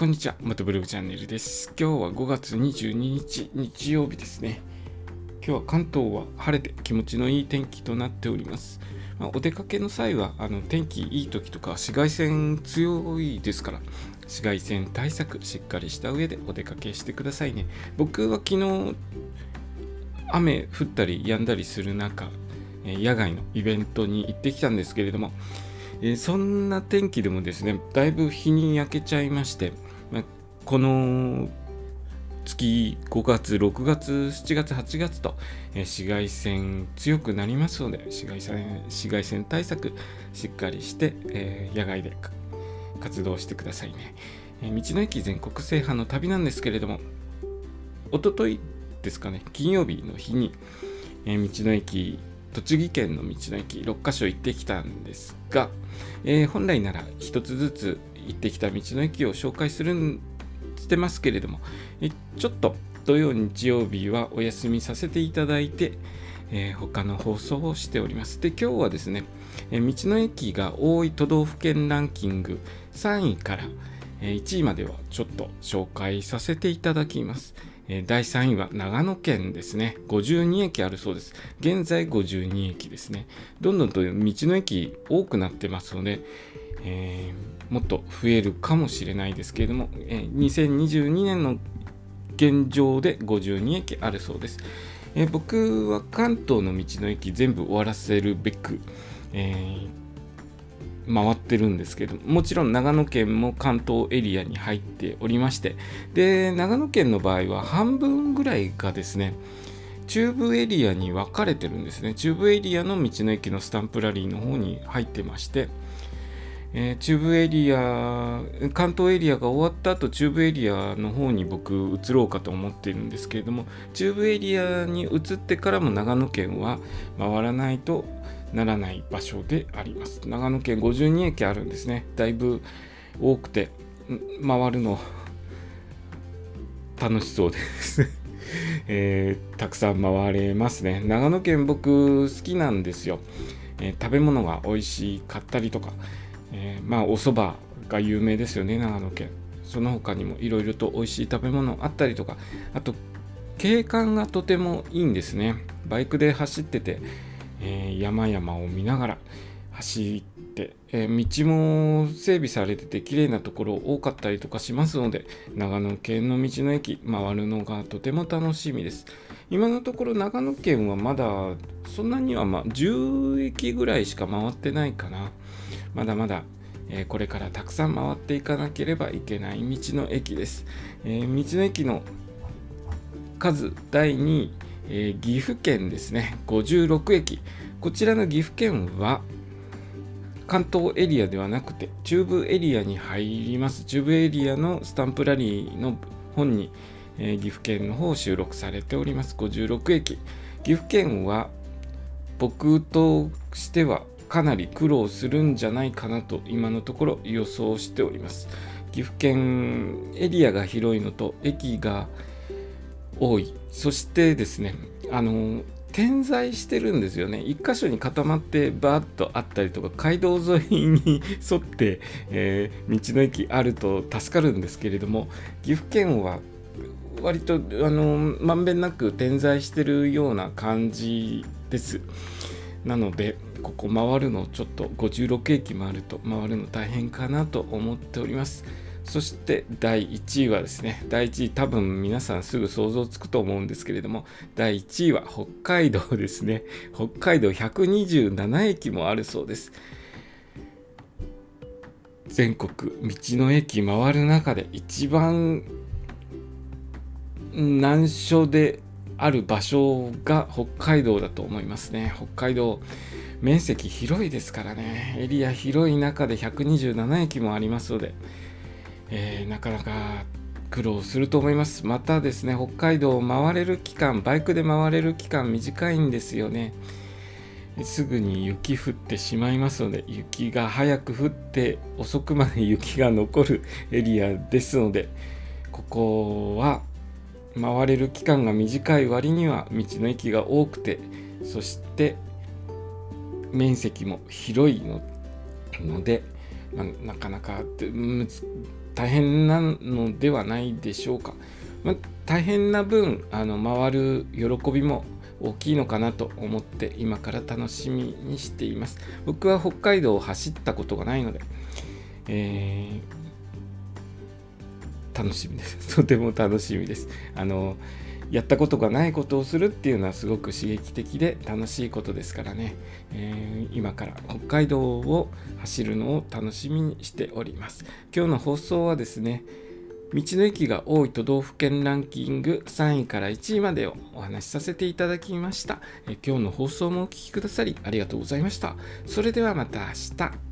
こんにちは、元ブログチャンネルです。今日は5月22日、日曜日ですね。今日は関東は晴れて気持ちのいい天気となっております。まあ、お出かけの際はあの天気いい時とか紫外線強いですから、紫外線対策しっかりした上でお出かけしてくださいね。僕は昨日、雨降ったり止んだりする中、野外のイベントに行ってきたんですけれども、え、そんな天気でもですね、だいぶ日に焼けちゃいまして、まあ、この月5月、6月、7月、8月と、えー、紫外線強くなりますので紫外線、紫外線対策しっかりして、えー、野外で活動してくださいね、えー、道の駅全国制覇の旅なんですけれども、おとといですかね、金曜日の日に、え道の駅栃木県の道の駅6カ所行ってきたんですが、えー、本来なら1つずつ行ってきた道の駅を紹介するんしてますけれども、えちょっと土曜日曜日はお休みさせていただいて、えー、他の放送をしております。で、今日はですね、え、道の駅が多い都道府県ランキング3位から、1位まではちょっと紹介させていただきます。え第3位は長野県ですね。52駅あるそうです。現在52駅ですね。どんどんと道の駅多くなってますので、えー、もっと増えるかもしれないですけれども、えー、2022年の現状で52駅あるそうです。えー、僕は関東の道の駅全部終わらせるべく、えー、回ってるんですけどもちろん長野県も関東エリアに入っておりましてで長野県の場合は半分ぐらいがですね中部エリアに分かれてるんですね。中部エリアの道の駅のスタンプラリーの方に入ってましてえー、中部エリア関東エリアが終わった後中部エリアの方に僕移ろうかと思ってるんですけれども中部エリアに移ってからも長野県は回らないとならない場所であります。長野県52駅あるんですね。だいぶ多くて回るの楽しそうです えー、たくさん回れますね。長野県僕好きなんですよ。えー、食べ物が美味しかったりとか、えー、まあお蕎麦が有名ですよね、長野県。その他にもいろいろと美味しい食べ物あったりとか、あと景観がとてもいいんですね。バイクで走ってて、えー、山々を見ながら走って、えー、道も整備されてて綺麗なところ多かったりとかしますので長野県の道の駅回るのがとても楽しみです今のところ長野県はまだそんなには、まあ、10駅ぐらいしか回ってないかなまだまだえこれからたくさん回っていかなければいけない道の駅です。えー、道の駅の数第2位えー、岐阜県ですね、56駅。こちらの岐阜県は、関東エリアではなくて、中部エリアに入ります。中部エリアのスタンプラリーの本に、えー、岐阜県の方収録されております。56駅。岐阜県は、僕としてはかなり苦労するんじゃないかなと今のところ予想しております。岐阜県エリアが広いのと駅が多いそしてですねあの点在してるんですよね。一箇所に固まってバーッとあったりとか街道沿いに沿って、えー、道の駅あると助かるんですけれども岐阜県は割とあのまんべんなく点在してるような感じです。なのでここ回るのちょっと56駅回ると回るの大変かなと思っております。そして第1位はですね、第1位多分皆さんすぐ想像つくと思うんですけれども、第1位は北海道ですね。北海道127駅もあるそうです。全国道の駅回る中で一番難所である場所が北海道だと思いますね。北海道面積広いですからね。エリア広い中で127駅もありますので、えー、なかなか苦労すると思います。またですね、北海道を回れる期間、バイクで回れる期間短いんですよね。すぐに雪降ってしまいますので、雪が早く降って遅くまで雪が残る エリアですので、ここは回れる期間が短い割には道の駅が多くて、そして面積も広いので、まあ、なかなか大変なのではないでしょうか。まあ、大変な分あの回る喜びも大きいのかなと思って今から楽しみにしています。僕は北海道を走ったことがないので、えー、楽しみです。とても楽しみです。あのやったことがないことをするっていうのはすごく刺激的で楽しいことですからね、えー、今から北海道を走るのを楽しみにしております。今日の放送はですね道の駅が多い都道府県ランキング3位から1位までをお話しさせていただきました。え今日の放送もお聴きくださりありがとうございました。それではまた明日。